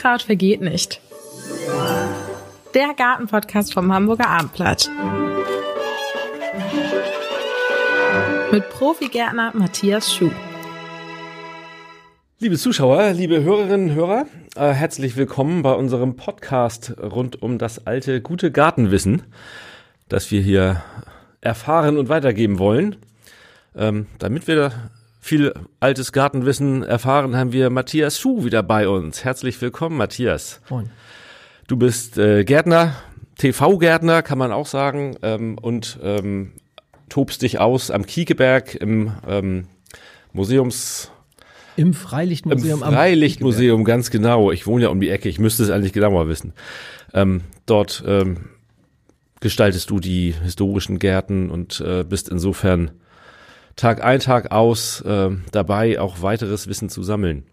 Unkraut vergeht nicht. Der Gartenpodcast vom Hamburger Abendblatt. Mit Profigärtner Matthias Schuh. Liebe Zuschauer, liebe Hörerinnen und Hörer, äh, herzlich willkommen bei unserem Podcast rund um das alte gute Gartenwissen, das wir hier erfahren und weitergeben wollen. Ähm, damit wir viel altes Gartenwissen erfahren, haben wir Matthias Schuh wieder bei uns. Herzlich willkommen, Matthias. Moin. Du bist äh, Gärtner, TV-Gärtner, kann man auch sagen, ähm, und ähm, tobst dich aus am Kiekeberg im ähm, Museums... Im Freilichtmuseum. Im Freilichtmuseum, ganz genau. Ich wohne ja um die Ecke, ich müsste es eigentlich genauer wissen. Ähm, dort ähm, gestaltest du die historischen Gärten und äh, bist insofern Tag ein, Tag aus äh, dabei, auch weiteres Wissen zu sammeln.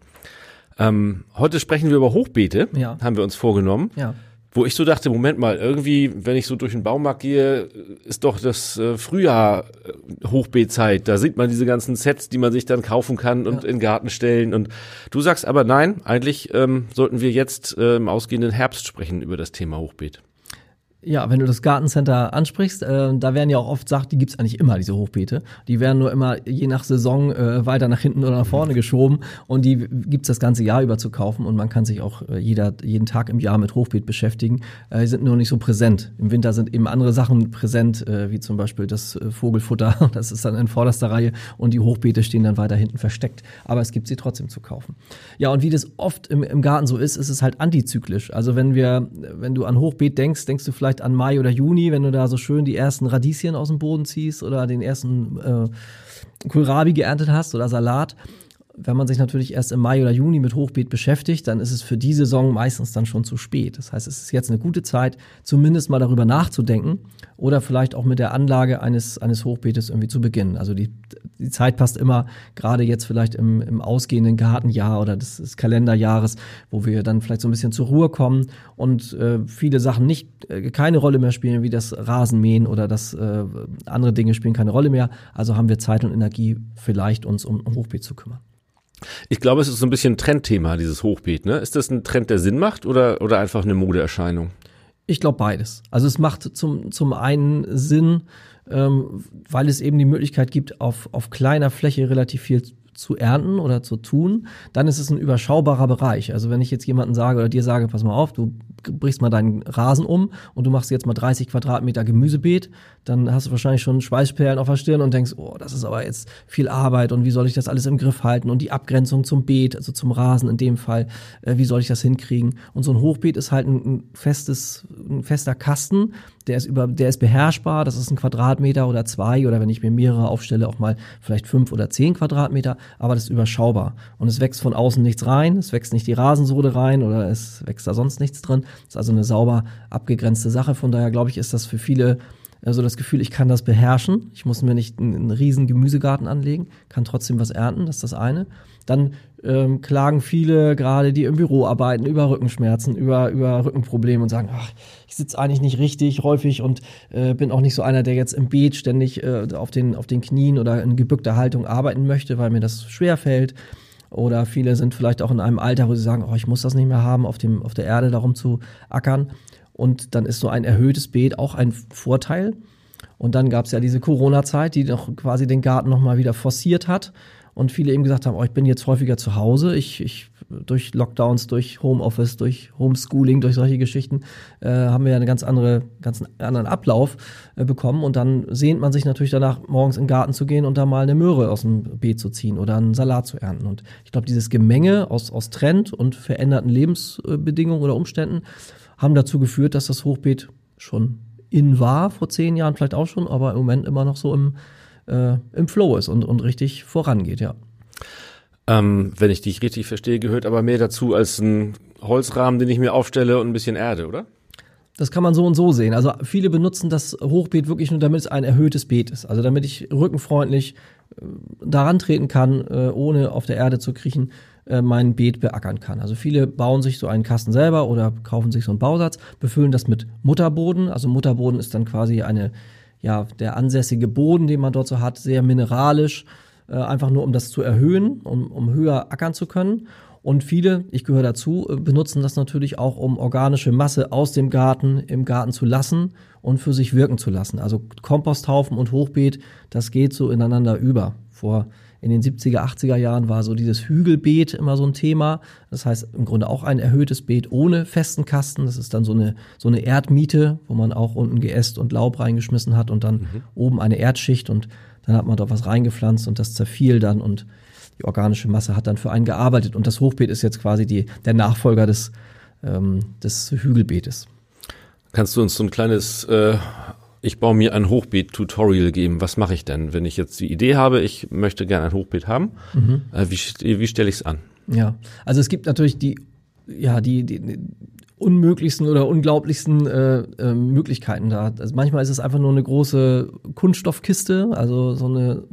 Ähm, heute sprechen wir über Hochbeete, Ja. haben wir uns vorgenommen. Ja. Wo ich so dachte, Moment mal, irgendwie, wenn ich so durch den Baumarkt gehe, ist doch das äh, Frühjahr äh, Hochbeetzeit. Da sieht man diese ganzen Sets, die man sich dann kaufen kann und Ja. in den Garten stellen. Und du sagst aber nein, eigentlich ähm, sollten wir jetzt äh, im ausgehenden Herbst sprechen über das Thema Hochbeet. Ja, wenn du das Gartencenter ansprichst, äh, da werden ja auch oft gesagt, die gibt's eigentlich immer, diese Hochbeete. Die werden nur immer je nach Saison äh, weiter nach hinten oder nach vorne geschoben und die gibt's das ganze Jahr über zu kaufen und man kann sich auch äh, jeder, jeden Tag im Jahr mit Hochbeet beschäftigen. Äh, die sind nur nicht so präsent. Im Winter sind eben andere Sachen präsent, äh, wie zum Beispiel das äh, Vogelfutter, das ist dann in vorderster Reihe und die Hochbeete stehen dann weiter hinten versteckt. Aber es gibt sie trotzdem zu kaufen. Ja, und wie das oft im, im Garten so ist, ist es halt antizyklisch. Also wenn wir, wenn du an Hochbeet denkst, denkst du vielleicht an Mai oder Juni, wenn du da so schön die ersten Radieschen aus dem Boden ziehst oder den ersten äh, Kohlrabi geerntet hast oder Salat. Wenn man sich natürlich erst im Mai oder Juni mit Hochbeet beschäftigt, dann ist es für die Saison meistens dann schon zu spät. Das heißt, es ist jetzt eine gute Zeit, zumindest mal darüber nachzudenken oder vielleicht auch mit der Anlage eines, eines Hochbeetes irgendwie zu beginnen. Also die, die Zeit passt immer, gerade jetzt vielleicht im, im ausgehenden Gartenjahr oder des, des Kalenderjahres, wo wir dann vielleicht so ein bisschen zur Ruhe kommen und äh, viele Sachen nicht äh, keine Rolle mehr spielen, wie das Rasenmähen oder das äh, andere Dinge spielen keine Rolle mehr. Also haben wir Zeit und Energie, vielleicht uns um, um Hochbeet zu kümmern. Ich glaube, es ist so ein bisschen ein Trendthema, dieses Hochbeet. Ne? Ist das ein Trend, der Sinn macht oder, oder einfach eine Modeerscheinung? Ich glaube beides. Also es macht zum, zum einen Sinn, ähm, weil es eben die Möglichkeit gibt, auf, auf kleiner Fläche relativ viel zu ernten oder zu tun, dann ist es ein überschaubarer Bereich. Also wenn ich jetzt jemanden sage oder dir sage, pass mal auf, du brichst mal deinen Rasen um und du machst jetzt mal 30 Quadratmeter Gemüsebeet, dann hast du wahrscheinlich schon Schweißperlen auf der Stirn und denkst, oh, das ist aber jetzt viel Arbeit und wie soll ich das alles im Griff halten und die Abgrenzung zum Beet, also zum Rasen in dem Fall, äh, wie soll ich das hinkriegen? Und so ein Hochbeet ist halt ein, festes, ein fester Kasten, der ist über, der ist beherrschbar, das ist ein Quadratmeter oder zwei oder wenn ich mir mehrere aufstelle, auch mal vielleicht fünf oder zehn Quadratmeter, aber das ist überschaubar. Und es wächst von außen nichts rein, es wächst nicht die Rasensohle rein oder es wächst da sonst nichts drin. Das ist also eine sauber abgegrenzte Sache. Von daher glaube ich, ist das für viele also das Gefühl, ich kann das beherrschen. Ich muss mir nicht einen, einen riesen Gemüsegarten anlegen, kann trotzdem was ernten, das ist das eine. Dann ähm, klagen viele, gerade die im Büro arbeiten, über Rückenschmerzen, über, über Rückenprobleme und sagen, ach, ich sitze eigentlich nicht richtig häufig und äh, bin auch nicht so einer, der jetzt im Beet ständig äh, auf, den, auf den Knien oder in gebückter Haltung arbeiten möchte, weil mir das schwer fällt. Oder viele sind vielleicht auch in einem Alter, wo sie sagen, oh, ich muss das nicht mehr haben, auf, dem, auf der Erde darum zu ackern. Und dann ist so ein erhöhtes Beet auch ein Vorteil. Und dann gab es ja diese Corona-Zeit, die noch quasi den Garten nochmal wieder forciert hat. Und viele eben gesagt haben, oh, ich bin jetzt häufiger zu Hause. Ich, ich durch Lockdowns, durch Homeoffice, durch Homeschooling, durch solche Geschichten äh, haben wir ja einen ganz andere, ganz anderen Ablauf äh, bekommen. Und dann sehnt man sich natürlich danach, morgens in den Garten zu gehen und da mal eine Möhre aus dem Beet zu ziehen oder einen Salat zu ernten. Und ich glaube, dieses Gemenge aus, aus Trend und veränderten Lebensbedingungen oder Umständen haben dazu geführt, dass das Hochbeet schon in war, vor zehn Jahren vielleicht auch schon, aber im Moment immer noch so im, äh, im Flow ist und, und richtig vorangeht, ja. Ähm, wenn ich dich richtig verstehe, gehört aber mehr dazu als ein Holzrahmen, den ich mir aufstelle und ein bisschen Erde, oder? Das kann man so und so sehen. Also viele benutzen das Hochbeet wirklich nur, damit es ein erhöhtes Beet ist. Also damit ich rückenfreundlich äh, daran treten kann, äh, ohne auf der Erde zu kriechen, äh, mein Beet beackern kann. Also viele bauen sich so einen Kasten selber oder kaufen sich so einen Bausatz, befüllen das mit Mutterboden. Also Mutterboden ist dann quasi eine, ja, der ansässige Boden, den man dort so hat, sehr mineralisch, äh, einfach nur um das zu erhöhen, um, um höher ackern zu können. Und viele, ich gehöre dazu, äh, benutzen das natürlich auch, um organische Masse aus dem Garten im Garten zu lassen und für sich wirken zu lassen. Also Komposthaufen und Hochbeet, das geht so ineinander über. Vor in den 70er, 80er Jahren war so dieses Hügelbeet immer so ein Thema. Das heißt im Grunde auch ein erhöhtes Beet ohne festen Kasten. Das ist dann so eine, so eine Erdmiete, wo man auch unten Geäst und Laub reingeschmissen hat und dann mhm. oben eine Erdschicht und dann hat man da was reingepflanzt und das zerfiel dann und die organische Masse hat dann für einen gearbeitet. Und das Hochbeet ist jetzt quasi die, der Nachfolger des, ähm, des Hügelbeetes. Kannst du uns so ein kleines äh, ich baue mir ein Hochbeet-Tutorial geben. Was mache ich denn, wenn ich jetzt die Idee habe, ich möchte gerne ein Hochbeet haben? Mhm. Äh, wie, wie stelle ich es an? Ja, also es gibt natürlich die, ja, die, die unmöglichsten oder unglaublichsten äh, äh, Möglichkeiten da. Also manchmal ist es einfach nur eine große Kunststoffkiste, also so eine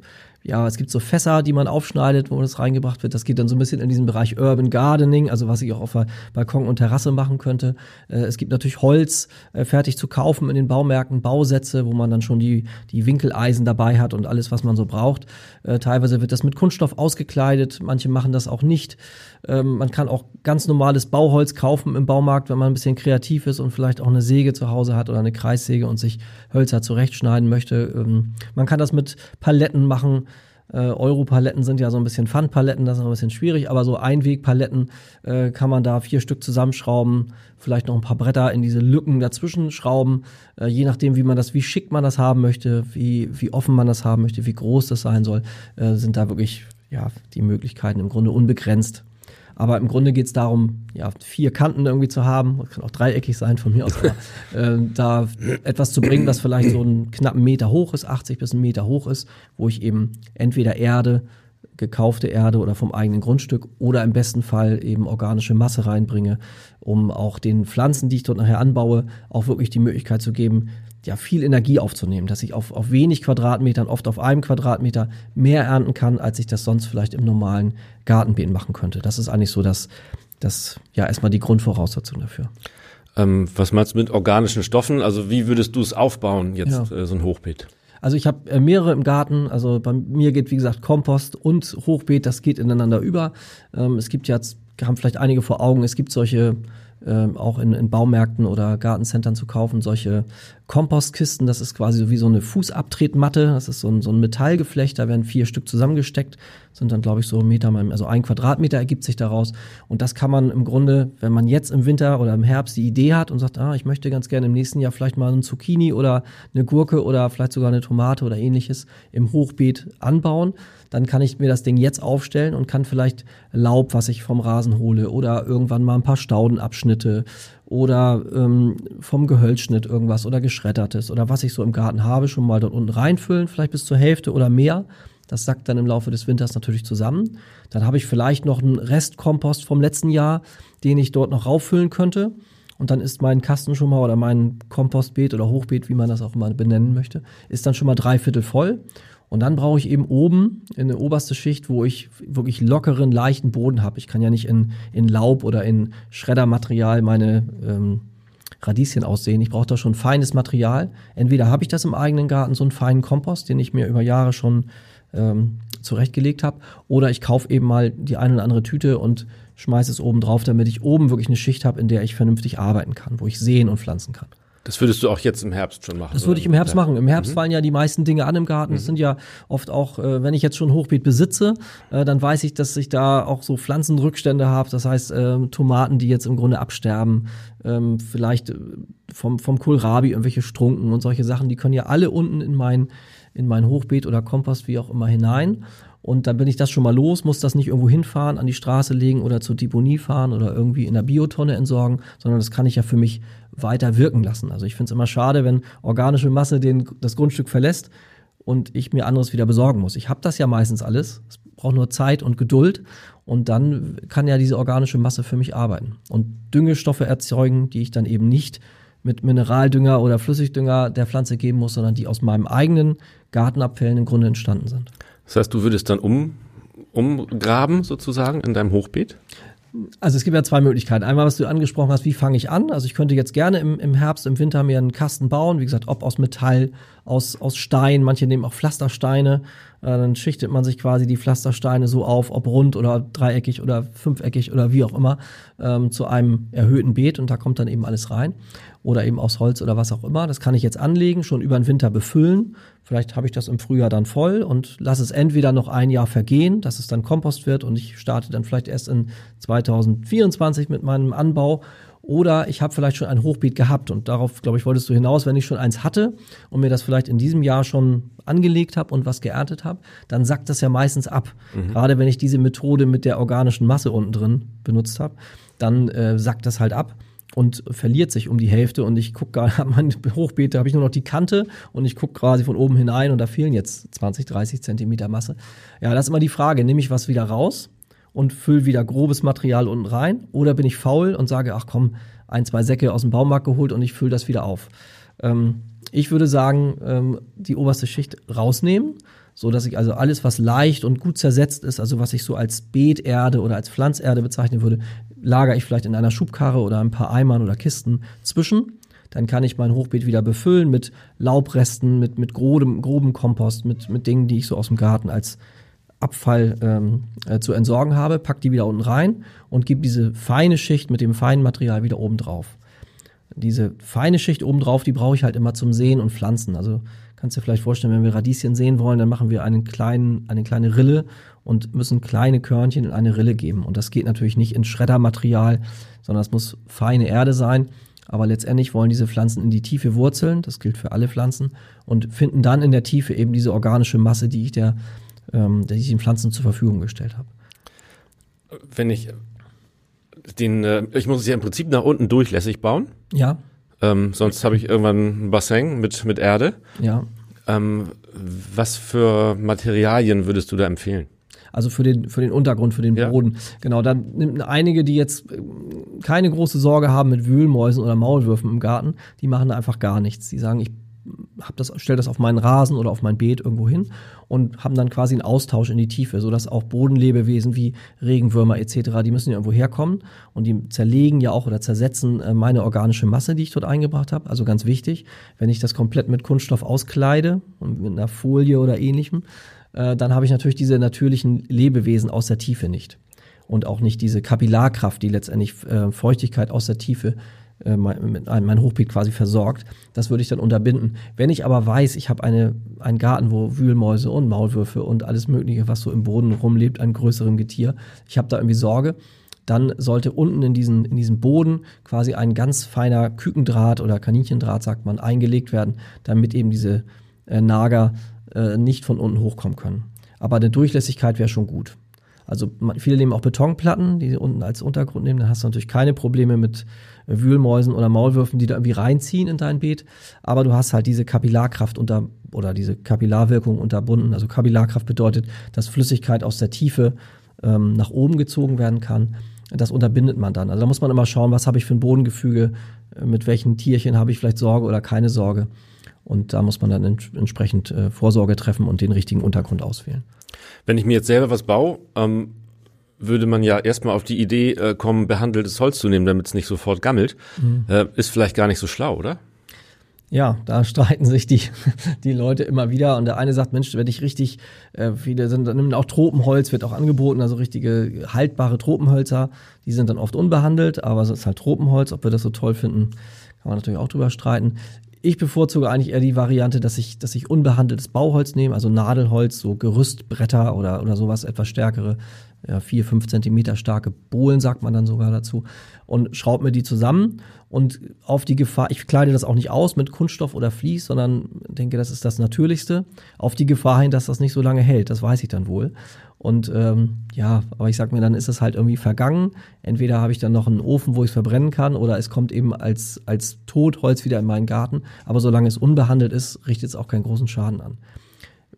ja, es gibt so Fässer, die man aufschneidet, wo das reingebracht wird. Das geht dann so ein bisschen in diesen Bereich Urban Gardening, also was ich auch auf Balkon und Terrasse machen könnte. Äh, es gibt natürlich Holz äh, fertig zu kaufen in den Baumärkten, Bausätze, wo man dann schon die, die Winkeleisen dabei hat und alles, was man so braucht. Äh, teilweise wird das mit Kunststoff ausgekleidet, manche machen das auch nicht. Ähm, man kann auch ganz normales Bauholz kaufen im Baumarkt, wenn man ein bisschen kreativ ist und vielleicht auch eine Säge zu Hause hat oder eine Kreissäge und sich Hölzer zurechtschneiden möchte. Ähm, man kann das mit Paletten machen. Äh, Europaletten sind ja so ein bisschen Pfandpaletten, das ist ein bisschen schwierig, aber so Einwegpaletten äh, kann man da vier Stück zusammenschrauben, vielleicht noch ein paar Bretter in diese Lücken dazwischen schrauben, äh, je nachdem, wie man das, wie schick man das haben möchte, wie, wie offen man das haben möchte, wie groß das sein soll, äh, sind da wirklich ja, die Möglichkeiten im Grunde unbegrenzt. Aber im Grunde geht es darum, ja, vier Kanten irgendwie zu haben, das kann auch dreieckig sein von mir aus, aber, äh, da etwas zu bringen, was vielleicht so einen knappen Meter hoch ist, 80 bis einen Meter hoch ist, wo ich eben entweder Erde, gekaufte Erde oder vom eigenen Grundstück oder im besten Fall eben organische Masse reinbringe, um auch den Pflanzen, die ich dort nachher anbaue, auch wirklich die Möglichkeit zu geben, ja, viel Energie aufzunehmen, dass ich auf, auf wenig Quadratmetern, oft auf einem Quadratmeter mehr ernten kann, als ich das sonst vielleicht im normalen Gartenbeet machen könnte. Das ist eigentlich so das, das ja erstmal die Grundvoraussetzung dafür. Ähm, was meinst du mit organischen Stoffen? Also wie würdest du es aufbauen, jetzt ja. äh, so ein Hochbeet? Also ich habe äh, mehrere im Garten. Also bei mir geht, wie gesagt, Kompost und Hochbeet, das geht ineinander über. Ähm, es gibt jetzt, haben vielleicht einige vor Augen, es gibt solche ähm, auch in, in Baumärkten oder Gartencentern zu kaufen, solche Kompostkisten. Das ist quasi so wie so eine Fußabtretmatte. Das ist so ein, so ein Metallgeflecht, da werden vier Stück zusammengesteckt, sind dann, glaube ich, so Meter, also ein Quadratmeter ergibt sich daraus. Und das kann man im Grunde, wenn man jetzt im Winter oder im Herbst die Idee hat und sagt, ah, ich möchte ganz gerne im nächsten Jahr vielleicht mal ein Zucchini oder eine Gurke oder vielleicht sogar eine Tomate oder ähnliches im Hochbeet anbauen, dann kann ich mir das Ding jetzt aufstellen und kann vielleicht Laub, was ich vom Rasen hole oder irgendwann mal ein paar Staudenabschnitte oder ähm, vom Gehölzschnitt irgendwas oder geschreddertes oder was ich so im Garten habe, schon mal dort unten reinfüllen, vielleicht bis zur Hälfte oder mehr. Das sackt dann im Laufe des Winters natürlich zusammen. Dann habe ich vielleicht noch einen Restkompost vom letzten Jahr, den ich dort noch rauffüllen könnte. Und dann ist mein Kasten schon mal oder mein Kompostbeet oder Hochbeet, wie man das auch immer benennen möchte, ist dann schon mal dreiviertel voll. Und dann brauche ich eben oben in der oberste Schicht, wo ich wirklich lockeren, leichten Boden habe. Ich kann ja nicht in, in Laub oder in Schreddermaterial meine ähm, Radieschen aussehen. Ich brauche da schon feines Material. Entweder habe ich das im eigenen Garten, so einen feinen Kompost, den ich mir über Jahre schon ähm, zurechtgelegt habe, oder ich kaufe eben mal die eine oder andere Tüte und schmeiße es oben drauf, damit ich oben wirklich eine Schicht habe, in der ich vernünftig arbeiten kann, wo ich sehen und pflanzen kann. Das würdest du auch jetzt im Herbst schon machen? Das würde ich im Herbst ja. machen. Im Herbst mhm. fallen ja die meisten Dinge an im Garten. Mhm. Das sind ja oft auch, äh, wenn ich jetzt schon Hochbeet besitze, äh, dann weiß ich, dass ich da auch so Pflanzenrückstände habe. Das heißt, äh, Tomaten, die jetzt im Grunde absterben, ähm, vielleicht äh, vom, vom Kohlrabi irgendwelche Strunken und solche Sachen, die können ja alle unten in mein, in mein Hochbeet oder Kompost, wie auch immer, hinein. Und dann bin ich das schon mal los, muss das nicht irgendwo hinfahren, an die Straße legen oder zur Deponie fahren oder irgendwie in der Biotonne entsorgen, sondern das kann ich ja für mich weiter wirken lassen. Also ich finde es immer schade, wenn organische Masse den, das Grundstück verlässt und ich mir anderes wieder besorgen muss. Ich habe das ja meistens alles. Es braucht nur Zeit und Geduld und dann kann ja diese organische Masse für mich arbeiten und Düngestoffe erzeugen, die ich dann eben nicht mit Mineraldünger oder Flüssigdünger der Pflanze geben muss, sondern die aus meinem eigenen Gartenabfällen im Grunde entstanden sind. Das heißt, du würdest dann um, umgraben sozusagen in deinem Hochbeet? Also es gibt ja zwei Möglichkeiten. Einmal, was du angesprochen hast, wie fange ich an? Also ich könnte jetzt gerne im, im Herbst, im Winter mir einen Kasten bauen, wie gesagt, ob aus Metall, aus, aus Stein, manche nehmen auch Pflastersteine, dann schichtet man sich quasi die Pflastersteine so auf, ob rund oder dreieckig oder fünfeckig oder wie auch immer, ähm, zu einem erhöhten Beet und da kommt dann eben alles rein. Oder eben aus Holz oder was auch immer. Das kann ich jetzt anlegen, schon über den Winter befüllen. Vielleicht habe ich das im Frühjahr dann voll und lasse es entweder noch ein Jahr vergehen, dass es dann Kompost wird und ich starte dann vielleicht erst in 2024 mit meinem Anbau oder ich habe vielleicht schon ein Hochbeet gehabt und darauf, glaube ich, wolltest du hinaus, wenn ich schon eins hatte und mir das vielleicht in diesem Jahr schon angelegt habe und was geerntet habe, dann sackt das ja meistens ab. Mhm. Gerade wenn ich diese Methode mit der organischen Masse unten drin benutzt habe, dann äh, sackt das halt ab und verliert sich um die Hälfte und ich gucke gerade, mein Hochbeet, da habe ich nur noch die Kante und ich gucke quasi von oben hinein und da fehlen jetzt 20, 30 Zentimeter Masse. Ja, das ist immer die Frage, nehme ich was wieder raus und fülle wieder grobes Material unten rein? Oder bin ich faul und sage, ach komm, ein, zwei Säcke aus dem Baumarkt geholt und ich fülle das wieder auf? Ähm, ich würde sagen, ähm, die oberste Schicht rausnehmen, so dass ich also alles, was leicht und gut zersetzt ist, also was ich so als Beeterde oder als Pflanzerde bezeichnen würde, lagere ich vielleicht in einer Schubkarre oder ein paar Eimern oder Kisten zwischen. Dann kann ich mein Hochbeet wieder befüllen mit Laubresten, mit, mit grobem, grobem Kompost, mit, mit Dingen, die ich so aus dem Garten als Abfall ähm, äh, zu entsorgen habe, pack die wieder unten rein und gebe diese feine Schicht mit dem feinen Material wieder oben drauf. Diese feine Schicht oben drauf, die brauche ich halt immer zum Sehen und Pflanzen. Also kannst du dir vielleicht vorstellen, wenn wir Radieschen sehen wollen, dann machen wir einen kleinen, eine kleine Rille und müssen kleine Körnchen in eine Rille geben. Und das geht natürlich nicht in Schreddermaterial, sondern es muss feine Erde sein. Aber letztendlich wollen diese Pflanzen in die Tiefe wurzeln, das gilt für alle Pflanzen, und finden dann in der Tiefe eben diese organische Masse, die ich der ähm, die ich den Pflanzen zur Verfügung gestellt habe. Wenn ich den, äh, ich muss es ja im Prinzip nach unten durchlässig bauen. Ja. Ähm, sonst habe ich irgendwann ein Bassin mit, mit Erde. Ja. Ähm, was für Materialien würdest du da empfehlen? Also für den, für den Untergrund, für den Boden. Ja. Genau, da nimmt einige, die jetzt äh, keine große Sorge haben mit Wühlmäusen oder Maulwürfen im Garten, die machen da einfach gar nichts. Die sagen, ich hab das, stell das auf meinen Rasen oder auf mein Beet irgendwo hin und haben dann quasi einen Austausch in die Tiefe, sodass auch Bodenlebewesen wie Regenwürmer etc., die müssen ja irgendwo herkommen und die zerlegen ja auch oder zersetzen äh, meine organische Masse, die ich dort eingebracht habe. Also ganz wichtig, wenn ich das komplett mit Kunststoff auskleide und mit einer Folie oder ähnlichem, äh, dann habe ich natürlich diese natürlichen Lebewesen aus der Tiefe nicht. Und auch nicht diese Kapillarkraft, die letztendlich äh, Feuchtigkeit aus der Tiefe äh, mein, mein Hochbeet quasi versorgt. Das würde ich dann unterbinden. Wenn ich aber weiß, ich habe eine, einen Garten, wo Wühlmäuse und Maulwürfe und alles Mögliche, was so im Boden rumlebt, an größerem Getier, ich habe da irgendwie Sorge, dann sollte unten in diesen, in diesen Boden quasi ein ganz feiner Kükendraht oder Kaninchendraht, sagt man, eingelegt werden, damit eben diese äh, Nager äh, nicht von unten hochkommen können. Aber eine Durchlässigkeit wäre schon gut. Also man, viele nehmen auch Betonplatten, die unten als Untergrund nehmen, dann hast du natürlich keine Probleme mit Wühlmäusen oder Maulwürfen, die da irgendwie reinziehen in dein Beet. Aber du hast halt diese Kapillarkraft unter oder diese Kapillarwirkung unterbunden. Also Kapillarkraft bedeutet, dass Flüssigkeit aus der Tiefe ähm, nach oben gezogen werden kann. Das unterbindet man dann. Also da muss man immer schauen, was habe ich für ein Bodengefüge, äh, mit welchen Tierchen habe ich vielleicht Sorge oder keine Sorge. Und da muss man dann ent entsprechend äh, Vorsorge treffen und den richtigen Untergrund auswählen. Wenn ich mir jetzt selber was baue, ähm, würde man ja erstmal auf die Idee äh, kommen, behandeltes Holz zu nehmen, damit es nicht sofort gammelt. Mhm. Äh, ist vielleicht gar nicht so schlau, oder? Ja, da streiten sich die, die Leute immer wieder. Und der eine sagt, Mensch, wenn ich richtig, äh, viele sind, dann auch Tropenholz, wird auch angeboten, also richtige haltbare Tropenhölzer. Die sind dann oft unbehandelt, aber es ist halt Tropenholz. Ob wir das so toll finden, kann man natürlich auch drüber streiten. Ich bevorzuge eigentlich eher die Variante, dass ich, dass ich unbehandeltes Bauholz nehme, also Nadelholz, so Gerüstbretter oder, oder sowas, etwas stärkere, ja, vier, fünf Zentimeter starke Bohlen, sagt man dann sogar dazu, und schraube mir die zusammen und auf die Gefahr, ich kleide das auch nicht aus mit Kunststoff oder Vlies, sondern denke, das ist das Natürlichste, auf die Gefahr hin, dass das nicht so lange hält, das weiß ich dann wohl. Und ähm, ja, aber ich sag mir, dann ist es halt irgendwie vergangen. Entweder habe ich dann noch einen Ofen, wo ich es verbrennen kann, oder es kommt eben als, als Totholz wieder in meinen Garten. Aber solange es unbehandelt ist, richtet es auch keinen großen Schaden an.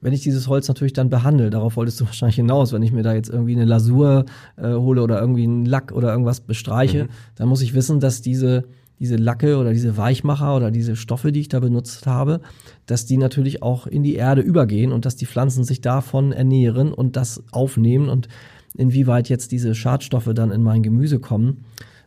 Wenn ich dieses Holz natürlich dann behandle, darauf wolltest du wahrscheinlich hinaus, wenn ich mir da jetzt irgendwie eine Lasur äh, hole oder irgendwie einen Lack oder irgendwas bestreiche, mhm. dann muss ich wissen, dass diese diese Lacke oder diese Weichmacher oder diese Stoffe, die ich da benutzt habe, dass die natürlich auch in die Erde übergehen und dass die Pflanzen sich davon ernähren und das aufnehmen und inwieweit jetzt diese Schadstoffe dann in mein Gemüse kommen,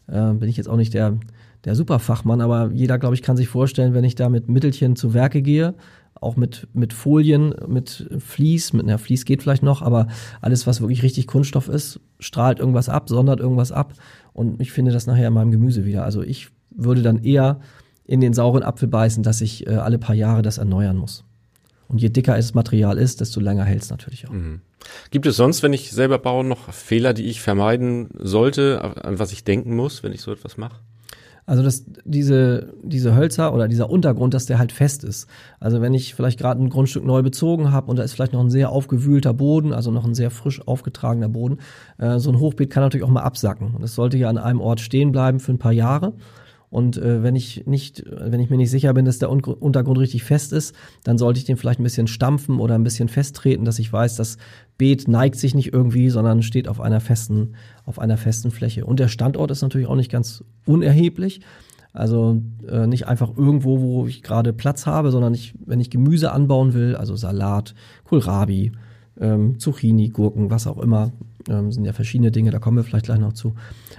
äh, bin ich jetzt auch nicht der, der Superfachmann, aber jeder, glaube ich, kann sich vorstellen, wenn ich da mit Mittelchen zu Werke gehe, auch mit, mit Folien, mit Vlies, mit einer Vlies geht vielleicht noch, aber alles, was wirklich richtig Kunststoff ist, strahlt irgendwas ab, sondert irgendwas ab und ich finde das nachher in meinem Gemüse wieder. Also ich würde dann eher in den sauren Apfel beißen, dass ich äh, alle paar Jahre das erneuern muss. Und je dicker das Material ist, desto länger hält es natürlich auch. Mhm. Gibt es sonst, wenn ich selber baue, noch Fehler, die ich vermeiden sollte, an was ich denken muss, wenn ich so etwas mache? Also dass diese, diese Hölzer oder dieser Untergrund, dass der halt fest ist. Also wenn ich vielleicht gerade ein Grundstück neu bezogen habe und da ist vielleicht noch ein sehr aufgewühlter Boden, also noch ein sehr frisch aufgetragener Boden, äh, so ein Hochbeet kann natürlich auch mal absacken. Und es sollte ja an einem Ort stehen bleiben für ein paar Jahre. Und äh, wenn ich nicht, wenn ich mir nicht sicher bin, dass der Untergrund richtig fest ist, dann sollte ich den vielleicht ein bisschen stampfen oder ein bisschen festtreten, dass ich weiß, das Beet neigt sich nicht irgendwie, sondern steht auf einer festen, auf einer festen Fläche. Und der Standort ist natürlich auch nicht ganz unerheblich. Also äh, nicht einfach irgendwo, wo ich gerade Platz habe, sondern ich, wenn ich Gemüse anbauen will, also Salat, Kohlrabi, ähm, Zucchini, Gurken, was auch immer, ähm, sind ja verschiedene Dinge, da kommen wir vielleicht gleich noch zu.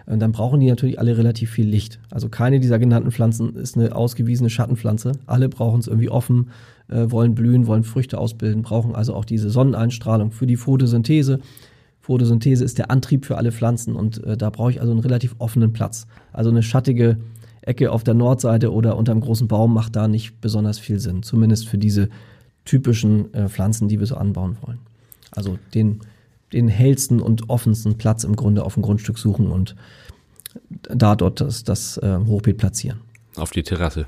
Und dann brauchen die natürlich alle relativ viel Licht. Also keine dieser genannten Pflanzen ist eine ausgewiesene Schattenpflanze. Alle brauchen es irgendwie offen, äh, wollen blühen, wollen Früchte ausbilden, brauchen also auch diese Sonneneinstrahlung für die Photosynthese. Photosynthese ist der Antrieb für alle Pflanzen und äh, da brauche ich also einen relativ offenen Platz. Also eine schattige Ecke auf der Nordseite oder unterm großen Baum macht da nicht besonders viel Sinn. Zumindest für diese typischen äh, Pflanzen, die wir so anbauen wollen. Also den den hellsten und offensten Platz im Grunde auf dem Grundstück suchen und da dort das, das äh, Hochbeet platzieren. Auf die Terrasse.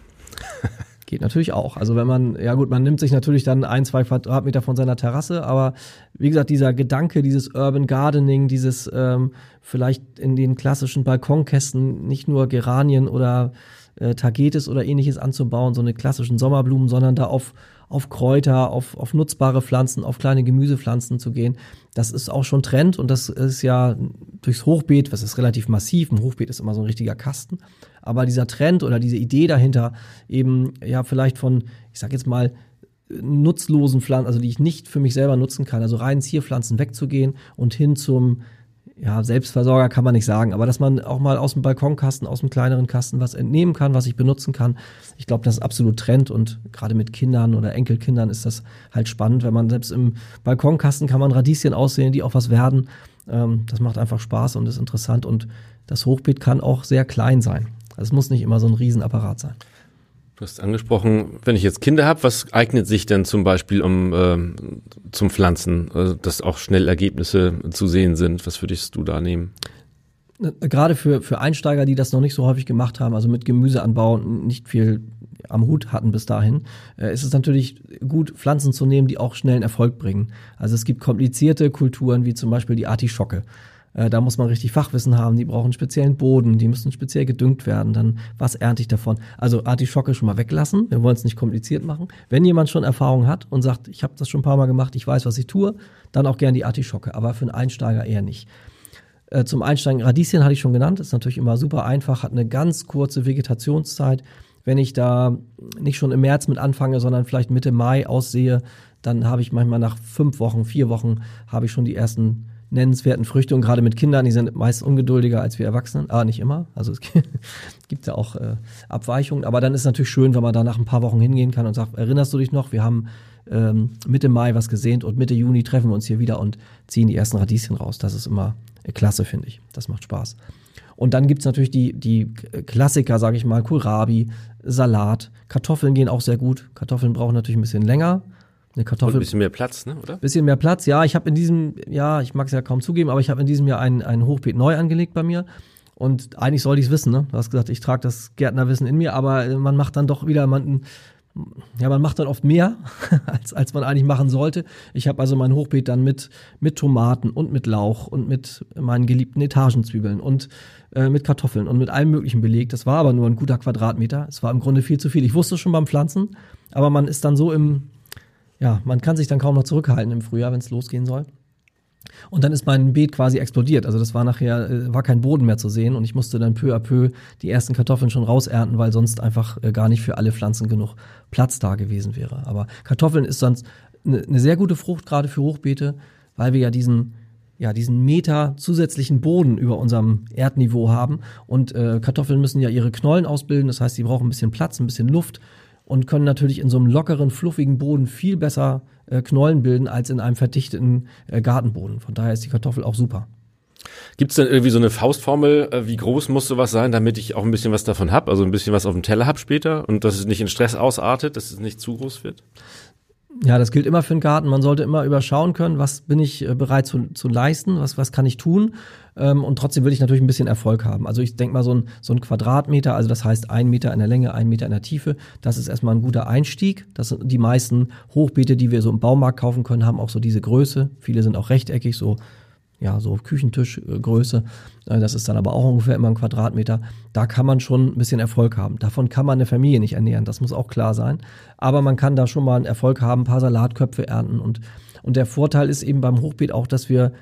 Geht natürlich auch. Also wenn man, ja gut, man nimmt sich natürlich dann ein, zwei Quadratmeter von seiner Terrasse, aber wie gesagt, dieser Gedanke, dieses Urban Gardening, dieses ähm, vielleicht in den klassischen Balkonkästen nicht nur Geranien oder äh, Tagetes oder ähnliches anzubauen, so eine klassischen Sommerblumen, sondern da auf auf Kräuter, auf, auf nutzbare Pflanzen, auf kleine Gemüsepflanzen zu gehen. Das ist auch schon Trend und das ist ja durchs Hochbeet, was ist relativ massiv, ein Hochbeet ist immer so ein richtiger Kasten. Aber dieser Trend oder diese Idee dahinter, eben ja vielleicht von, ich sag jetzt mal, nutzlosen Pflanzen, also die ich nicht für mich selber nutzen kann, also rein Zierpflanzen wegzugehen und hin zum ja, Selbstversorger kann man nicht sagen, aber dass man auch mal aus dem Balkonkasten, aus dem kleineren Kasten was entnehmen kann, was ich benutzen kann. Ich glaube, das ist absolut Trend und gerade mit Kindern oder Enkelkindern ist das halt spannend, wenn man selbst im Balkonkasten kann man Radieschen aussehen, die auch was werden. Ähm, das macht einfach Spaß und ist interessant und das Hochbeet kann auch sehr klein sein. Also es muss nicht immer so ein Riesenapparat sein. Du hast angesprochen, wenn ich jetzt Kinder habe, was eignet sich denn zum Beispiel um ähm, zum Pflanzen, also, dass auch schnell Ergebnisse zu sehen sind? Was würdest du da nehmen? Gerade für, für Einsteiger, die das noch nicht so häufig gemacht haben, also mit Gemüseanbau nicht viel am Hut hatten bis dahin, äh, ist es natürlich gut, Pflanzen zu nehmen, die auch schnellen Erfolg bringen. Also es gibt komplizierte Kulturen, wie zum Beispiel die Artischocke. Äh, da muss man richtig Fachwissen haben, die brauchen speziellen Boden, die müssen speziell gedüngt werden. Dann, was ernte ich davon? Also Artischocke schon mal weglassen, wir wollen es nicht kompliziert machen. Wenn jemand schon Erfahrung hat und sagt, ich habe das schon ein paar Mal gemacht, ich weiß, was ich tue, dann auch gern die Artischocke, aber für einen Einsteiger eher nicht. Äh, zum Einsteigen, Radieschen hatte ich schon genannt, ist natürlich immer super einfach, hat eine ganz kurze Vegetationszeit. Wenn ich da nicht schon im März mit anfange, sondern vielleicht Mitte Mai aussehe, dann habe ich manchmal nach fünf Wochen, vier Wochen, habe ich schon die ersten nennenswerten Früchte und gerade mit Kindern, die sind meist ungeduldiger als wir Erwachsenen, aber nicht immer. Also es gibt ja auch äh, Abweichungen, aber dann ist es natürlich schön, wenn man da nach ein paar Wochen hingehen kann und sagt, erinnerst du dich noch, wir haben ähm, Mitte Mai was gesehen und Mitte Juni treffen wir uns hier wieder und ziehen die ersten Radieschen raus. Das ist immer äh, klasse, finde ich. Das macht Spaß. Und dann gibt's natürlich die, die Klassiker, sage ich mal, Kohlrabi, Salat, Kartoffeln gehen auch sehr gut. Kartoffeln brauchen natürlich ein bisschen länger, eine Kartoffel. Und ein bisschen mehr Platz, ne, oder? Bisschen mehr Platz, ja. Ich habe in diesem, ja, ich mag es ja kaum zugeben, aber ich habe in diesem Jahr ein, ein Hochbeet neu angelegt bei mir. Und eigentlich sollte ich es wissen, ne? Du hast gesagt, ich trage das Gärtnerwissen in mir, aber man macht dann doch wieder, man, ja, man macht dann oft mehr, als, als man eigentlich machen sollte. Ich habe also mein Hochbeet dann mit, mit Tomaten und mit Lauch und mit meinen geliebten Etagenzwiebeln und äh, mit Kartoffeln und mit allem Möglichen belegt. Das war aber nur ein guter Quadratmeter. Es war im Grunde viel zu viel. Ich wusste schon beim Pflanzen, aber man ist dann so im, ja, man kann sich dann kaum noch zurückhalten im Frühjahr, wenn es losgehen soll. Und dann ist mein Beet quasi explodiert. Also das war nachher, äh, war kein Boden mehr zu sehen und ich musste dann peu à peu die ersten Kartoffeln schon rausernten, weil sonst einfach äh, gar nicht für alle Pflanzen genug Platz da gewesen wäre. Aber Kartoffeln ist sonst eine, eine sehr gute Frucht, gerade für Hochbeete, weil wir ja diesen, ja, diesen Meter zusätzlichen Boden über unserem Erdniveau haben. Und äh, Kartoffeln müssen ja ihre Knollen ausbilden, das heißt, sie brauchen ein bisschen Platz, ein bisschen Luft und können natürlich in so einem lockeren, fluffigen Boden viel besser äh, Knollen bilden als in einem verdichteten äh, Gartenboden. Von daher ist die Kartoffel auch super. Gibt es denn irgendwie so eine Faustformel, äh, wie groß muss sowas sein, damit ich auch ein bisschen was davon hab, also ein bisschen was auf dem Teller hab später und dass es nicht in Stress ausartet, dass es nicht zu groß wird? Ja, das gilt immer für den Garten. Man sollte immer überschauen können, was bin ich äh, bereit zu, zu leisten, was, was kann ich tun. Ähm, und trotzdem will ich natürlich ein bisschen Erfolg haben. Also ich denke mal, so ein, so ein Quadratmeter, also das heißt ein Meter in der Länge, ein Meter in der Tiefe, das ist erstmal ein guter Einstieg. Das sind die meisten Hochbeete, die wir so im Baumarkt kaufen können, haben auch so diese Größe. Viele sind auch rechteckig, so ja, so Küchentischgröße. Äh, das ist dann aber auch ungefähr immer ein Quadratmeter. Da kann man schon ein bisschen Erfolg haben. Davon kann man eine Familie nicht ernähren, das muss auch klar sein. Aber man kann da schon mal einen Erfolg haben, ein paar Salatköpfe ernten. Und, und der Vorteil ist eben beim Hochbeet auch, dass wir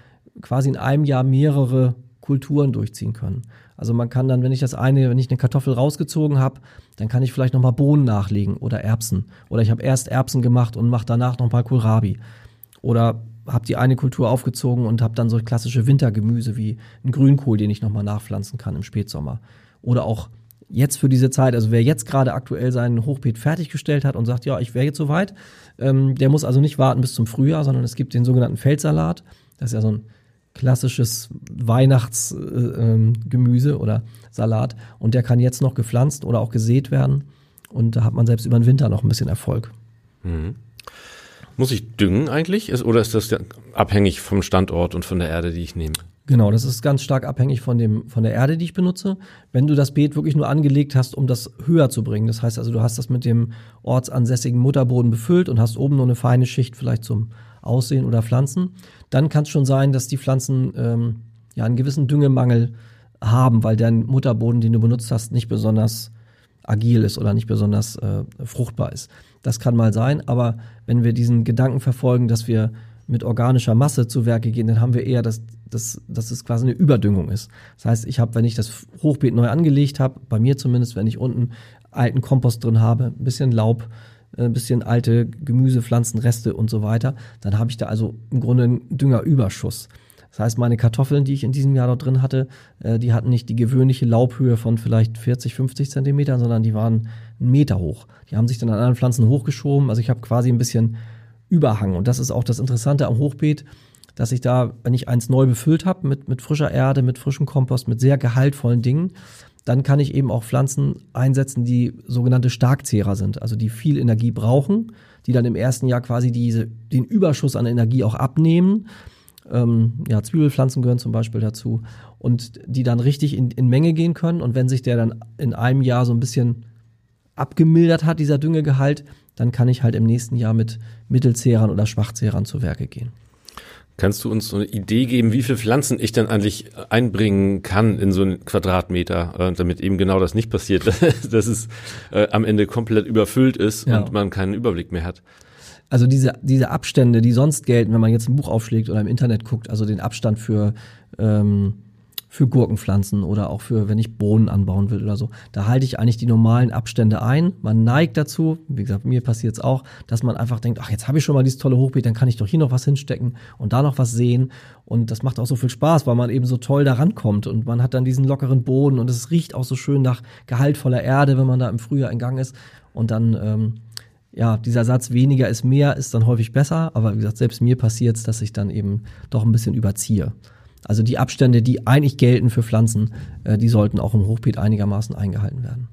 quasi in einem Jahr mehrere Kulturen durchziehen können. Also man kann dann, wenn ich das eine, wenn ich eine Kartoffel rausgezogen habe, dann kann ich vielleicht nochmal Bohnen nachlegen oder Erbsen. Oder ich habe erst Erbsen gemacht und mache danach noch ein paar Kohlrabi. Oder habe die eine Kultur aufgezogen und habe dann so klassische Wintergemüse wie ein Grünkohl, den ich nochmal nachpflanzen kann im Spätsommer. Oder auch jetzt für diese Zeit, also wer jetzt gerade aktuell seinen Hochbeet fertiggestellt hat und sagt, ja, ich wäre jetzt soweit, ähm, der muss also nicht warten bis zum Frühjahr, sondern es gibt den sogenannten Feldsalat. Das ist ja so ein klassisches Weihnachtsgemüse äh, ähm, oder Salat und der kann jetzt noch gepflanzt oder auch gesät werden und da hat man selbst über den Winter noch ein bisschen Erfolg. Mhm. Muss ich düngen eigentlich? oder ist das abhängig vom Standort und von der Erde, die ich nehme? Genau, das ist ganz stark abhängig von, dem, von der Erde, die ich benutze. Wenn du das Beet wirklich nur angelegt hast, um das höher zu bringen, das heißt also, du hast das mit dem ortsansässigen Mutterboden befüllt und hast oben nur eine feine Schicht vielleicht zum Aussehen oder Pflanzen, dann kann es schon sein, dass die Pflanzen ähm, ja einen gewissen Düngemangel haben, weil dein Mutterboden, den du benutzt hast, nicht besonders agil ist oder nicht besonders äh, fruchtbar ist. Das kann mal sein, aber wenn wir diesen Gedanken verfolgen, dass wir mit organischer Masse zu Werke gehen, dann haben wir eher, dass, dass, dass es quasi eine Überdüngung ist. Das heißt, ich habe, wenn ich das Hochbeet neu angelegt habe, bei mir zumindest, wenn ich unten alten Kompost drin habe, ein bisschen Laub, ein äh, bisschen alte Gemüsepflanzen, Reste und so weiter, dann habe ich da also im Grunde einen Düngerüberschuss. Das heißt, meine Kartoffeln, die ich in diesem Jahr dort drin hatte, äh, die hatten nicht die gewöhnliche Laubhöhe von vielleicht 40, 50 Zentimetern, sondern die waren einen Meter hoch. Die haben sich dann an anderen Pflanzen hochgeschoben. Also ich habe quasi ein bisschen Überhang. Und das ist auch das Interessante am Hochbeet, dass ich da, wenn ich eins neu befüllt habe mit, mit frischer Erde, mit frischem Kompost, mit sehr gehaltvollen Dingen, dann kann ich eben auch Pflanzen einsetzen, die sogenannte Starkzehrer sind, also die viel Energie brauchen, die dann im ersten Jahr quasi diese, den Überschuss an Energie auch abnehmen. Ähm, ja, Zwiebelpflanzen gehören zum Beispiel dazu und die dann richtig in, in Menge gehen können. Und wenn sich der dann in einem Jahr so ein bisschen abgemildert hat, dieser Düngegehalt, dann kann ich halt im nächsten Jahr mit Mittelzehrern oder Schwachzehrern zu Werke gehen. Kannst du uns so eine Idee geben, wie viele Pflanzen ich dann eigentlich einbringen kann in so einen Quadratmeter, äh, damit eben genau das nicht passiert, dass es äh, am Ende komplett überfüllt ist ja. und man keinen Überblick mehr hat? Also diese, diese Abstände, die sonst gelten, wenn man jetzt ein Buch aufschlägt oder im Internet guckt, also den Abstand für ähm, für Gurkenpflanzen oder auch für, wenn ich Bohnen anbauen will oder so. Da halte ich eigentlich die normalen Abstände ein. Man neigt dazu, wie gesagt, mir passiert es auch, dass man einfach denkt, ach, jetzt habe ich schon mal dieses tolle Hochbeet, dann kann ich doch hier noch was hinstecken und da noch was sehen. Und das macht auch so viel Spaß, weil man eben so toll da rankommt und man hat dann diesen lockeren Boden und es riecht auch so schön nach gehaltvoller Erde, wenn man da im Frühjahr in Gang ist. Und dann, ähm, ja, dieser Satz weniger ist mehr ist dann häufig besser, aber wie gesagt, selbst mir passiert es, dass ich dann eben doch ein bisschen überziehe. Also die Abstände, die eigentlich gelten für Pflanzen, äh, die sollten auch im Hochbeet einigermaßen eingehalten werden.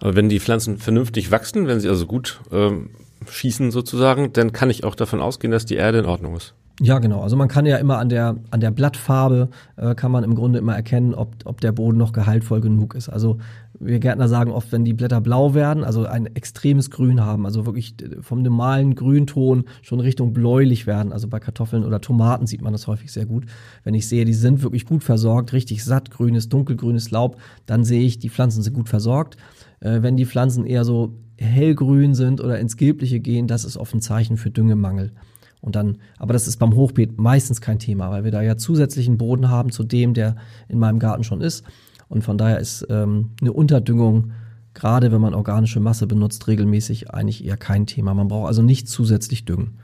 Aber wenn die Pflanzen vernünftig wachsen, wenn sie also gut ähm, schießen sozusagen, dann kann ich auch davon ausgehen, dass die Erde in Ordnung ist. Ja, genau. Also man kann ja immer an der, an der Blattfarbe, äh, kann man im Grunde immer erkennen, ob, ob der Boden noch gehaltvoll genug ist. Also wir Gärtner sagen oft, wenn die Blätter blau werden, also ein extremes Grün haben, also wirklich vom normalen Grünton schon Richtung bläulich werden, also bei Kartoffeln oder Tomaten sieht man das häufig sehr gut. Wenn ich sehe, die sind wirklich gut versorgt, richtig satt, grünes, dunkelgrünes Laub, dann sehe ich, die Pflanzen sind gut versorgt. Äh, wenn die Pflanzen eher so hellgrün sind oder ins Gelbliche gehen, das ist oft ein Zeichen für Düngemangel. Und dann, aber das ist beim Hochbeet meistens kein Thema, weil wir da ja zusätzlichen Boden haben zu dem, der in meinem Garten schon ist. Und von daher ist ähm, eine Unterdüngung, gerade wenn man organische Masse benutzt, regelmäßig eigentlich eher kein Thema. Man braucht also nicht zusätzlich düngen.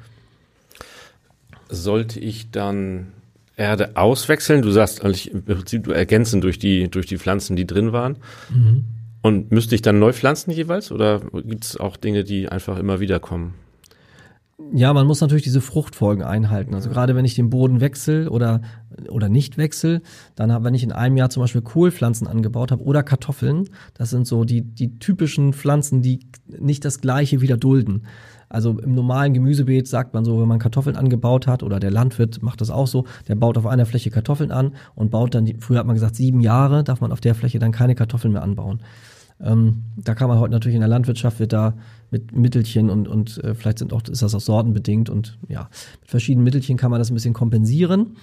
Sollte ich dann Erde auswechseln? Du sagst eigentlich im Prinzip du ergänzen durch die, durch die Pflanzen, die drin waren. Mhm. Und müsste ich dann neu pflanzen jeweils oder gibt es auch Dinge, die einfach immer wieder kommen? Ja, man muss natürlich diese Fruchtfolgen einhalten. Also gerade wenn ich den Boden wechsle oder, oder nicht wechsle, dann habe, wenn ich in einem Jahr zum Beispiel Kohlpflanzen angebaut habe oder Kartoffeln, das sind so die, die typischen Pflanzen, die nicht das Gleiche wieder dulden. Also im normalen Gemüsebeet sagt man so, wenn man Kartoffeln angebaut hat oder der Landwirt macht das auch so, der baut auf einer Fläche Kartoffeln an und baut dann, früher hat man gesagt, sieben Jahre darf man auf der Fläche dann keine Kartoffeln mehr anbauen. Ähm, da kann man heute natürlich in der Landwirtschaft wird da mit Mittelchen und, und äh, vielleicht sind auch, ist das auch sortenbedingt und ja, mit verschiedenen Mittelchen kann man das ein bisschen kompensieren.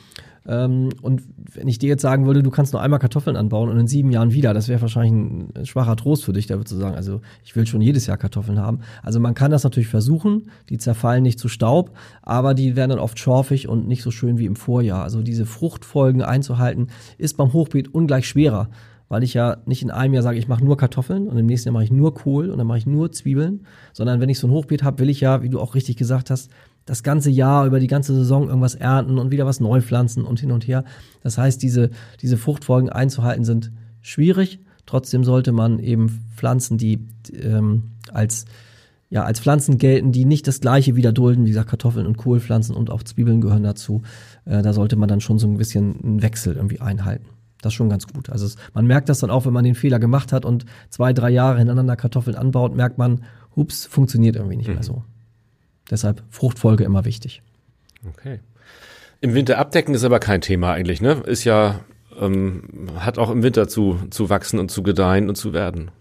Ähm, und wenn ich dir jetzt sagen würde, du kannst nur einmal Kartoffeln anbauen und in sieben Jahren wieder, das wäre wahrscheinlich ein schwacher Trost für dich, da würdest du sagen, also ich will schon jedes Jahr Kartoffeln haben. Also man kann das natürlich versuchen, die zerfallen nicht zu Staub, aber die werden dann oft schorfig und nicht so schön wie im Vorjahr. Also diese Fruchtfolgen einzuhalten, ist beim Hochbeet ungleich schwerer weil ich ja nicht in einem Jahr sage, ich mache nur Kartoffeln und im nächsten Jahr mache ich nur Kohl und dann mache ich nur Zwiebeln, sondern wenn ich so ein Hochbeet habe, will ich ja, wie du auch richtig gesagt hast, das ganze Jahr über die ganze Saison irgendwas ernten und wieder was neu pflanzen und hin und her. Das heißt, diese, diese Fruchtfolgen einzuhalten sind schwierig. Trotzdem sollte man eben Pflanzen, die ähm, als ja, als Pflanzen gelten, die nicht das gleiche wieder dulden, wie gesagt, Kartoffeln und Kohlpflanzen und auch Zwiebeln gehören dazu. Äh, da sollte man dann schon so ein bisschen einen Wechsel irgendwie einhalten. Das ist schon ganz gut. Also es, man merkt das dann auch, wenn man den Fehler gemacht hat und zwei, drei Jahre hintereinander Kartoffeln anbaut, merkt man, hups, funktioniert irgendwie nicht mhm. mehr so. Deshalb Fruchtfolge immer wichtig. Okay. Im Winter abdecken ist aber kein Thema eigentlich, ne? Ist ja, ähm, hat auch im Winter zu, zu wachsen und zu gedeihen und zu werden.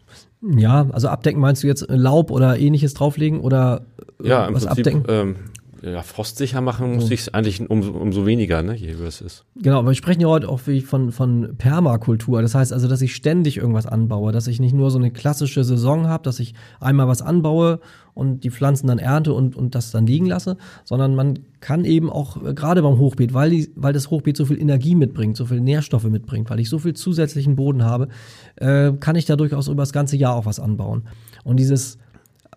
Ja, also abdecken meinst du jetzt Laub oder ähnliches drauflegen oder ja, im was Prinzip, abdecken? Ähm, ja, frostsicher machen muss ich es eigentlich um, umso weniger, ne, je höher es ist. Genau, aber wir sprechen ja heute auch von, von Permakultur. Das heißt also, dass ich ständig irgendwas anbaue, dass ich nicht nur so eine klassische Saison habe, dass ich einmal was anbaue und die Pflanzen dann ernte und, und das dann liegen lasse, sondern man kann eben auch, äh, gerade beim Hochbeet, weil, die, weil das Hochbeet so viel Energie mitbringt, so viel Nährstoffe mitbringt, weil ich so viel zusätzlichen Boden habe, äh, kann ich da durchaus über das ganze Jahr auch was anbauen. Und dieses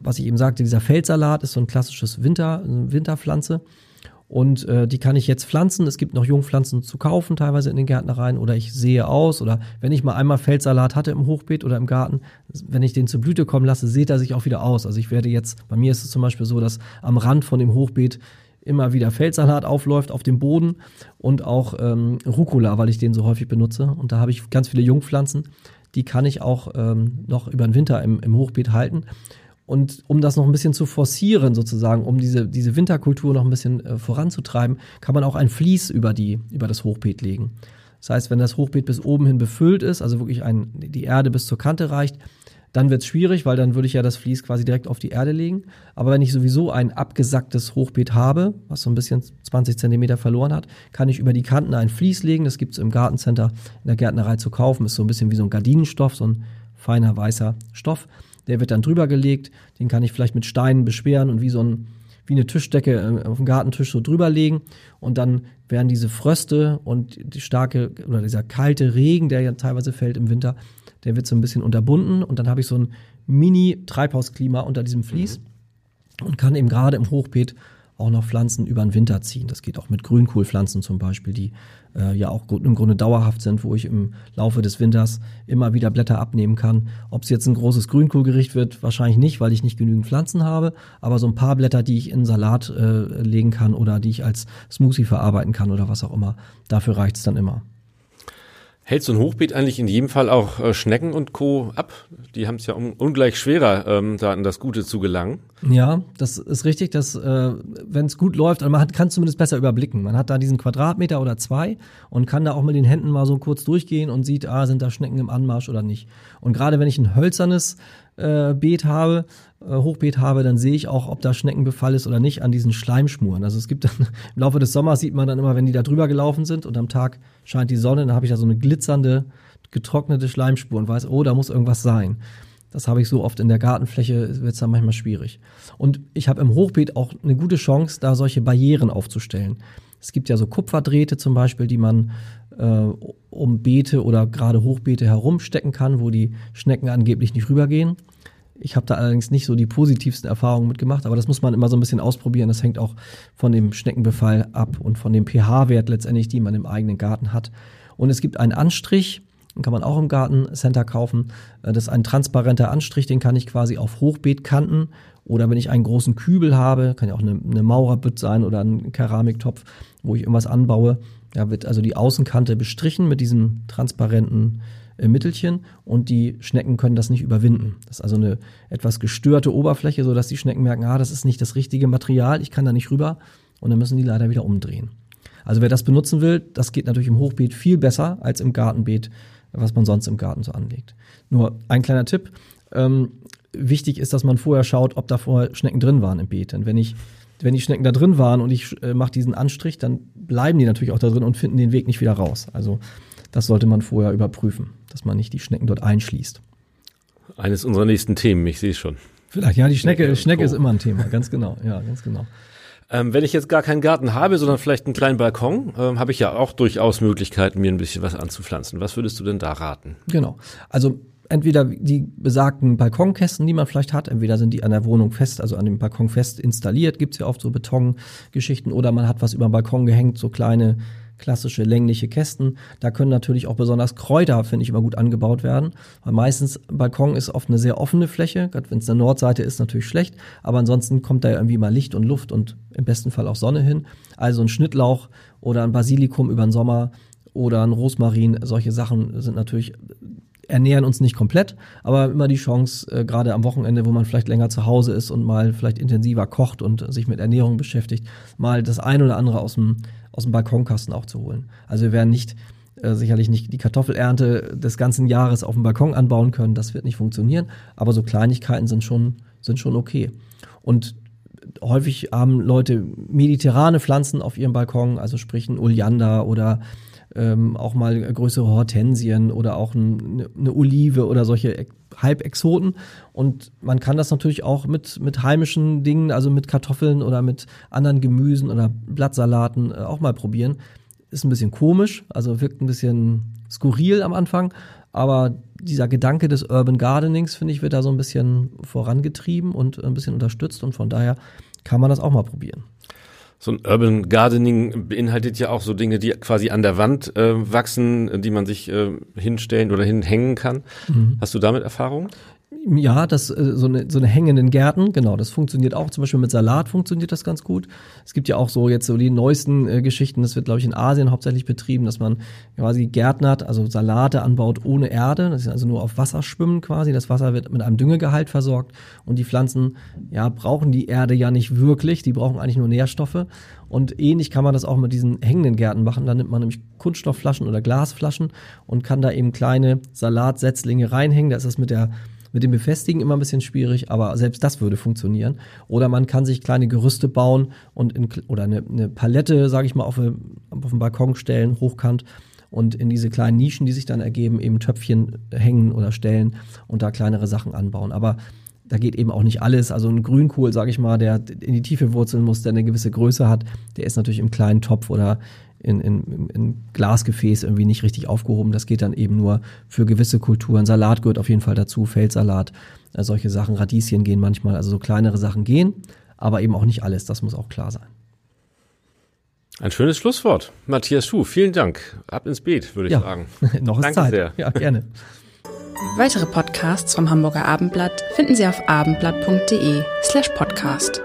was ich eben sagte, dieser Feldsalat ist so ein klassisches Winter, Winterpflanze. Und äh, die kann ich jetzt pflanzen. Es gibt noch Jungpflanzen zu kaufen, teilweise in den Gärtnereien. Oder ich sehe aus. Oder wenn ich mal einmal Feldsalat hatte im Hochbeet oder im Garten, wenn ich den zur Blüte kommen lasse, sieht er sich auch wieder aus. Also ich werde jetzt, bei mir ist es zum Beispiel so, dass am Rand von dem Hochbeet immer wieder Feldsalat aufläuft auf dem Boden und auch ähm, Rucola, weil ich den so häufig benutze. Und da habe ich ganz viele Jungpflanzen. Die kann ich auch ähm, noch über den Winter im, im Hochbeet halten. Und um das noch ein bisschen zu forcieren, sozusagen, um diese, diese Winterkultur noch ein bisschen äh, voranzutreiben, kann man auch ein Vlies über, die, über das Hochbeet legen. Das heißt, wenn das Hochbeet bis oben hin befüllt ist, also wirklich ein, die Erde bis zur Kante reicht, dann wird es schwierig, weil dann würde ich ja das Vlies quasi direkt auf die Erde legen. Aber wenn ich sowieso ein abgesacktes Hochbeet habe, was so ein bisschen 20 Zentimeter verloren hat, kann ich über die Kanten ein Vlies legen. Das gibt es im Gartencenter in der Gärtnerei zu kaufen. Ist so ein bisschen wie so ein Gardinenstoff, so ein feiner weißer Stoff. Der wird dann drüber gelegt, den kann ich vielleicht mit Steinen beschweren und wie so ein, wie eine Tischdecke äh, auf dem Gartentisch so drüber legen. Und dann werden diese Fröste und die starke oder dieser kalte Regen, der ja teilweise fällt im Winter, der wird so ein bisschen unterbunden und dann habe ich so ein Mini-Treibhausklima unter diesem Vlies mhm. und kann eben gerade im Hochbeet auch noch Pflanzen über den Winter ziehen. Das geht auch mit Grünkohlpflanzen zum Beispiel, die äh, ja auch im Grunde dauerhaft sind, wo ich im Laufe des Winters immer wieder Blätter abnehmen kann. Ob es jetzt ein großes Grünkohlgericht wird, wahrscheinlich nicht, weil ich nicht genügend Pflanzen habe, aber so ein paar Blätter, die ich in Salat äh, legen kann oder die ich als Smoothie verarbeiten kann oder was auch immer, dafür reicht es dann immer. Hält so ein Hochbeet eigentlich in jedem Fall auch äh, Schnecken und Co. ab? Die haben es ja un ungleich schwerer, ähm, da an das Gute zu gelangen. Ja, das ist richtig, dass äh, wenn es gut läuft, also man hat, kann zumindest besser überblicken. Man hat da diesen Quadratmeter oder zwei und kann da auch mit den Händen mal so kurz durchgehen und sieht, ah, sind da Schnecken im Anmarsch oder nicht. Und gerade wenn ich ein hölzernes äh, Beet habe, äh, Hochbeet habe, dann sehe ich auch, ob da Schneckenbefall ist oder nicht an diesen Schleimschmuren. Also es gibt dann, im Laufe des Sommers sieht man dann immer, wenn die da drüber gelaufen sind und am Tag scheint die Sonne, dann habe ich da so eine glitzernde, getrocknete Schleimspur und weiß, oh, da muss irgendwas sein. Das habe ich so oft in der Gartenfläche, wird es dann manchmal schwierig. Und ich habe im Hochbeet auch eine gute Chance, da solche Barrieren aufzustellen. Es gibt ja so Kupferdrähte zum Beispiel, die man äh, um Beete oder gerade Hochbeete herumstecken kann, wo die Schnecken angeblich nicht rübergehen. Ich habe da allerdings nicht so die positivsten Erfahrungen mitgemacht, aber das muss man immer so ein bisschen ausprobieren. Das hängt auch von dem Schneckenbefall ab und von dem pH-Wert letztendlich, die man im eigenen Garten hat. Und es gibt einen Anstrich, Den kann man auch im Gartencenter kaufen. Äh, das ist ein transparenter Anstrich, den kann ich quasi auf Hochbeetkanten oder wenn ich einen großen Kübel habe, kann ja auch eine, eine Maurerbütt sein oder ein Keramiktopf, wo ich irgendwas anbaue. Da wird also die Außenkante bestrichen mit diesem transparenten äh, Mittelchen und die Schnecken können das nicht überwinden. Das ist also eine etwas gestörte Oberfläche, sodass die Schnecken merken, ah, das ist nicht das richtige Material, ich kann da nicht rüber und dann müssen die leider wieder umdrehen. Also wer das benutzen will, das geht natürlich im Hochbeet viel besser als im Gartenbeet, was man sonst im Garten so anlegt. Nur ein kleiner Tipp. Ähm, wichtig ist, dass man vorher schaut, ob da vorher Schnecken drin waren im Beet. Denn wenn ich wenn die Schnecken da drin waren und ich äh, mache diesen Anstrich, dann bleiben die natürlich auch da drin und finden den Weg nicht wieder raus. Also das sollte man vorher überprüfen, dass man nicht die Schnecken dort einschließt. Eines unserer nächsten Themen, ich sehe es schon. Vielleicht, ja, die Schnecke, Schnecke, Schnecke ist immer ein Thema, ganz genau, ja, ganz genau. Ähm, wenn ich jetzt gar keinen Garten habe, sondern vielleicht einen kleinen Balkon, ähm, habe ich ja auch durchaus Möglichkeiten, mir ein bisschen was anzupflanzen. Was würdest du denn da raten? Genau. Also entweder die besagten Balkonkästen, die man vielleicht hat, entweder sind die an der Wohnung fest, also an dem Balkon fest installiert, gibt's ja oft so Betongeschichten, oder man hat was über den Balkon gehängt, so kleine klassische längliche Kästen. Da können natürlich auch besonders Kräuter, finde ich, immer gut angebaut werden. Weil meistens Balkon ist oft eine sehr offene Fläche, gerade wenn es eine Nordseite ist, natürlich schlecht. Aber ansonsten kommt da irgendwie mal Licht und Luft und im besten Fall auch Sonne hin. Also ein Schnittlauch oder ein Basilikum über den Sommer oder ein Rosmarin, solche Sachen sind natürlich ernähren uns nicht komplett, aber immer die Chance, äh, gerade am Wochenende, wo man vielleicht länger zu Hause ist und mal vielleicht intensiver kocht und sich mit Ernährung beschäftigt, mal das ein oder andere aus dem aus dem Balkonkasten auch zu holen. Also wir werden nicht äh, sicherlich nicht die Kartoffelernte des ganzen Jahres auf dem Balkon anbauen können, das wird nicht funktionieren, aber so Kleinigkeiten sind schon sind schon okay. Und häufig haben Leute mediterrane Pflanzen auf ihrem Balkon, also sprich ein Oleander oder ähm, auch mal größere Hortensien oder auch ein, eine Olive oder solche Halbexoten. Und man kann das natürlich auch mit, mit heimischen Dingen, also mit Kartoffeln oder mit anderen Gemüsen oder Blattsalaten äh, auch mal probieren. Ist ein bisschen komisch, also wirkt ein bisschen skurril am Anfang, aber dieser Gedanke des Urban Gardenings, finde ich, wird da so ein bisschen vorangetrieben und ein bisschen unterstützt und von daher kann man das auch mal probieren so ein Urban Gardening beinhaltet ja auch so Dinge, die quasi an der Wand äh, wachsen, die man sich äh, hinstellen oder hinhängen kann. Mhm. Hast du damit Erfahrung? Ja, das äh, so eine so eine hängenden Gärten, genau, das funktioniert auch. Zum Beispiel mit Salat funktioniert das ganz gut. Es gibt ja auch so jetzt so die neuesten äh, Geschichten. Das wird glaube ich in Asien hauptsächlich betrieben, dass man quasi gärtnert, also Salate anbaut ohne Erde. Das ist also nur auf Wasser schwimmen quasi. Das Wasser wird mit einem Düngegehalt versorgt und die Pflanzen ja brauchen die Erde ja nicht wirklich. Die brauchen eigentlich nur Nährstoffe. Und ähnlich kann man das auch mit diesen hängenden Gärten machen. Da nimmt man nämlich Kunststoffflaschen oder Glasflaschen und kann da eben kleine Salatsetzlinge reinhängen. Da ist es mit der mit dem Befestigen immer ein bisschen schwierig, aber selbst das würde funktionieren. Oder man kann sich kleine Gerüste bauen und in, oder eine, eine Palette, sage ich mal, auf, auf den Balkon stellen, hochkant und in diese kleinen Nischen, die sich dann ergeben, eben Töpfchen hängen oder stellen und da kleinere Sachen anbauen. Aber da geht eben auch nicht alles. Also ein Grünkohl, sage ich mal, der in die Tiefe wurzeln muss, der eine gewisse Größe hat, der ist natürlich im kleinen Topf oder in, in, in Glasgefäß irgendwie nicht richtig aufgehoben. Das geht dann eben nur für gewisse Kulturen. Salat gehört auf jeden Fall dazu, Feldsalat, äh, solche Sachen, Radieschen gehen manchmal, also so kleinere Sachen gehen, aber eben auch nicht alles, das muss auch klar sein. Ein schönes Schlusswort. Matthias Schuh, vielen Dank. Ab ins Beet, würde ich ja, sagen. noch ist Danke Zeit. Sehr. Ja, gerne. Weitere Podcasts vom Hamburger Abendblatt finden Sie auf abendblatt.de slash podcast.